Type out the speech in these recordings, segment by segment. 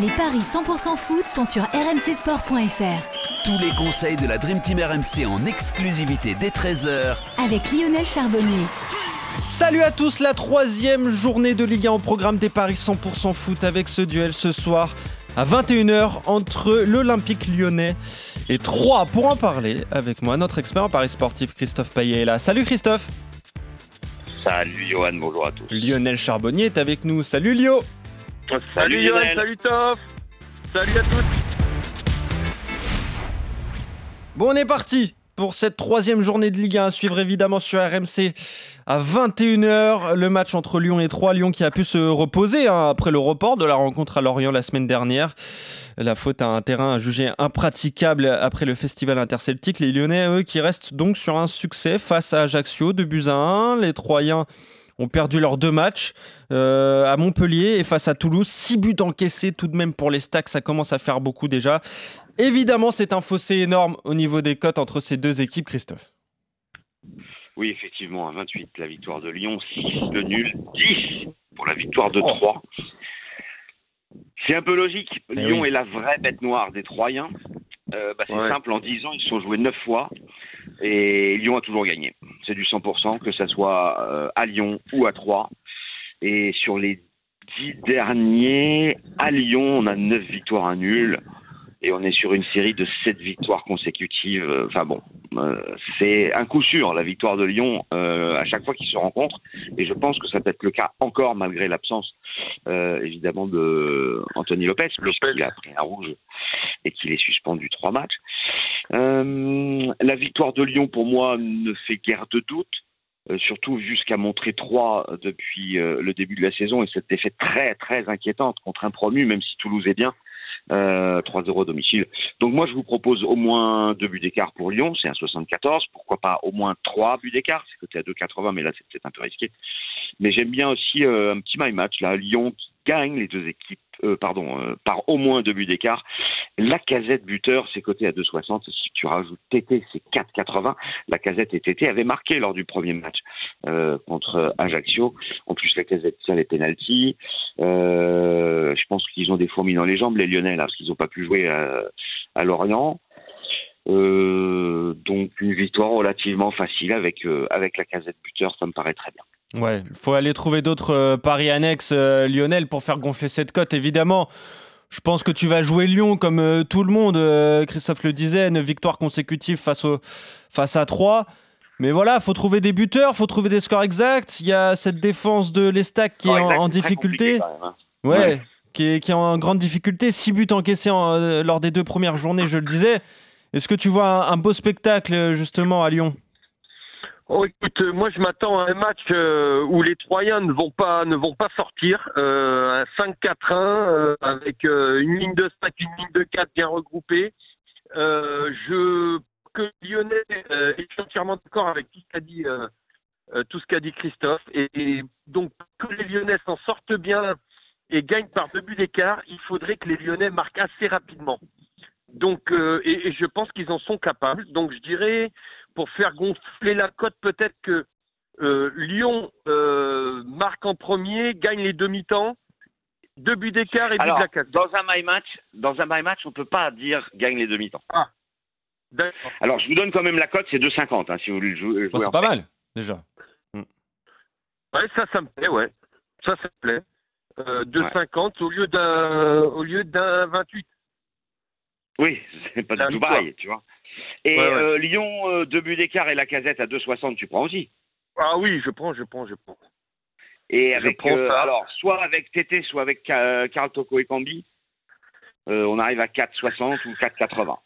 Les paris 100% foot sont sur rmcsport.fr. Tous les conseils de la Dream Team RMC en exclusivité dès 13h Avec Lionel Charbonnier. Salut à tous, la troisième journée de Ligue 1 au programme des paris 100% foot avec ce duel ce soir à 21h entre l'Olympique lyonnais et 3 pour en parler avec moi, notre expert en paris sportif Christophe Payet est là. Salut Christophe Salut Johan, bonjour à tous. Lionel Charbonnier est avec nous. Salut Lio Salut, Johan, Lionel. salut Toff Salut à tous Bon, on est parti pour cette troisième journée de Ligue 1 à suivre évidemment sur RMC à 21h. Le match entre Lyon et Troyes. Lyon qui a pu se reposer hein, après le report de la rencontre à Lorient la semaine dernière. La faute à un terrain jugé impraticable après le festival interceltique. Les Lyonnais, eux, qui restent donc sur un succès face à Ajaccio, 2 buts à 1. Les Troyens ont perdu leurs deux matchs euh, à Montpellier et face à Toulouse. 6 buts encaissés tout de même pour les stacks, ça commence à faire beaucoup déjà. Évidemment, c'est un fossé énorme au niveau des cotes entre ces deux équipes, Christophe. Oui, effectivement, à 28, la victoire de Lyon, 6 le nul, 10 pour la victoire de Oh. Troyes. C'est un peu logique. Eh Lyon oui. est la vraie bête noire des Troyens. Euh, bah, c'est Ouais. simple, en 10 ans, ils se sont joués 9 fois et Lyon a toujours gagné. C'est du 100%, que ça soit euh, à Lyon ou à Troyes. Et sur les 10 derniers, à Lyon, on a 9 victoires, un nul. Et on est sur une série de 7 victoires consécutives. Euh, Enfin bon, euh, c'est un coup sûr, la victoire de Lyon, euh, à chaque fois qu'ils se rencontrent. Et je pense que ça peut être le cas encore malgré l'absence, évidemment, de Anthony Lopez, puisqu'il a pris un rouge et qu'il est suspendu trois matchs. Euh, la victoire de Lyon, pour moi, ne fait guère de doute. euh, surtout vu ce qu'a montré 3 depuis euh, le début de la saison et cette défaite très très inquiétante contre un promu, même si Toulouse est bien, euh, 3-0 à domicile. Donc moi je vous propose au moins deux buts d'écart pour Lyon, c'est un 74, pourquoi pas au moins trois buts d'écart, c'est côté à 2,80 mais là c'est peut-être un peu risqué. Mais j'aime bien aussi un petit my match là, Lyon qui gagne les deux équipes, euh, pardon, euh, par au moins deux buts d'écart. La casette buteur, c'est coté à 2,60. Si tu rajoutes TT, c'est 4,80. La casette et TT avaient marqué lors du premier match euh, contre Ajaccio. En plus, la casette tient les pénalties. Je pense qu'ils ont des fourmis dans les jambes, les Lyonnais, là, parce qu'ils n'ont pas pu jouer à, Lorient. Donc une victoire relativement facile avec, avec la casette buteur, ça me paraît très bien. Ouais, il faut aller trouver d'autres euh, paris annexes, euh, Lionel, pour faire gonfler cette cote, évidemment. Je pense que tu vas jouer Lyon comme euh, tout le monde. Christophe le disait, une victoire consécutive face, au, face à 3. Mais voilà, faut trouver des buteurs, faut trouver des scores exacts. Il y a cette défense de l'Estac qui est en, en difficulté. Ouais, Ouais. Qui, est, qui est en grande difficulté. 6 buts encaissés en- lors des deux premières journées, je le disais. Est-ce que tu vois un, un beau spectacle justement à Lyon? Oh, écoute, euh, moi je m'attends à un match euh, où les Troyens ne vont pas ne vont pas sortir, euh, un 5-4-1 euh, avec une ligne de 5, une ligne de 4 bien regroupée. Je que Lyonnais est entièrement d'accord avec tout ce qu'a dit tout ce qu'a dit Christophe et, donc que les Lyonnais s'en sortent bien et gagnent par deux buts d'écart, il faudrait que les Lyonnais marquent assez rapidement. Donc et je pense qu'ils en sont capables. Donc je dirais pour faire gonfler la cote, peut-être que euh, Lyon euh, marque en premier, gagne les demi-temps, deux buts d'écart et but Alors, de la casse. dans un my match, dans un my match, on peut pas dire gagne les demi-temps. D'accord. Alors, je vous donne quand même la cote, c'est 2,50 hein, si vous voulez le jou- jouer. Bon, C'est en pas fait. mal, déjà. Ouais, ça, ça me plaît, ouais. Ça, ça me plaît. Euh, 2,50 au lieu d'un au lieu d'un 28. Oui, c'est pas du pareil, tu vois. Et Ouais, ouais. euh, Lyon, euh, deux buts d'écart et la casette à 2,60, tu prends aussi. Ah oui, je prends, je prends, je prends. Et Je avec, prends euh, alors, soit avec Tété, soit avec Ka- Karl Toko et Cambi, euh, on arrive à 4,60 ou 4,80.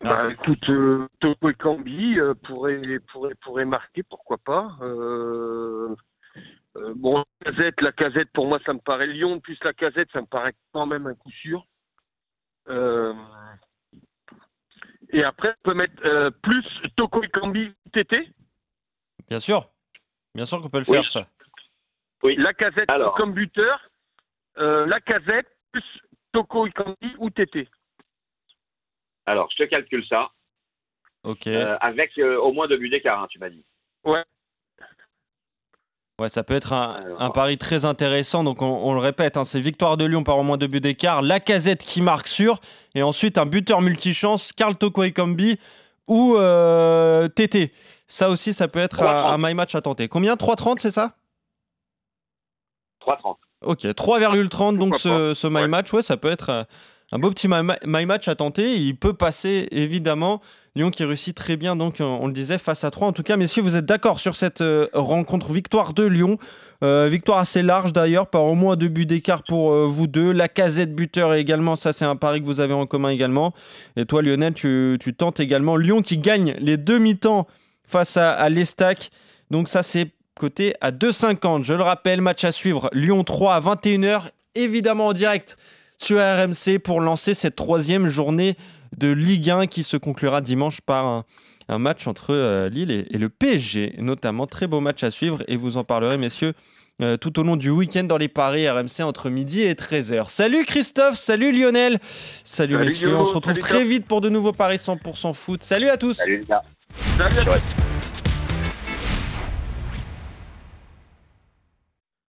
Ah, bah, écoute, euh, Toko et Cambi euh, pourraient, pourraient, pourraient marquer, pourquoi pas. Euh, euh, bon, la casette, la casette, pour moi, ça me paraît Lyon, plus la casette, ça me paraît quand même un coup sûr. Euh, et après, on peut mettre euh, plus Toko et Cambi TT, Bien sûr. Bien sûr qu'on peut le Oui. faire, ça. Oui. la casette Alors. comme buteur, euh, la casette plus Toko et Cambi ou TT. Alors, je te calcule ça, Ok. euh, avec euh, au moins deux buts d'écart, hein, tu m'as dit. Ouais. Ouais, ça peut être un, Alors. un pari très intéressant. Donc, on, on le répète, hein, c'est victoire de Lyon par au moins deux buts d'écart. La casette qui marque sur. Et ensuite, un buteur multichance, Karl Toko Ekambi ou euh, TT. Ça aussi, ça peut être un, 3,30. un my match à tenter. Combien? 3,30, c'est ça? 3,30. Ok, 3,30 donc ce, ce my Ouais. match. Ouais, ça peut être euh, un beau petit my, my match à tenter. Il peut passer, évidemment. Lyon qui réussit très bien, donc euh, on le disait, face à 3. En tout cas, messieurs, vous êtes d'accord sur cette euh, rencontre? Victoire de Lyon. Euh, victoire assez large d'ailleurs, par au moins deux buts d'écart pour vous deux. La casette buteur également, ça c'est un pari que vous avez en commun également. Et toi Lionel, tu, tentes également Lyon qui gagne les demi-temps face à, à l'Estac. Donc ça c'est côté à 2,50. Je le rappelle, match à suivre, Lyon 3 à 21h, évidemment en direct sur RMC pour lancer cette troisième journée de Ligue 1 qui se conclura dimanche par un, un match entre euh, Lille et, et le PSG, notamment. Très beau match à suivre et vous en parlerez, messieurs, euh, tout au long du week-end dans les paris RMC entre midi et 13h. Salut Christophe, salut Lionel, salut, Salut messieurs, on se retrouve salut très vite pour de nouveaux paris 100% foot. Salut à tous Salut les gars. Salut à Ciao.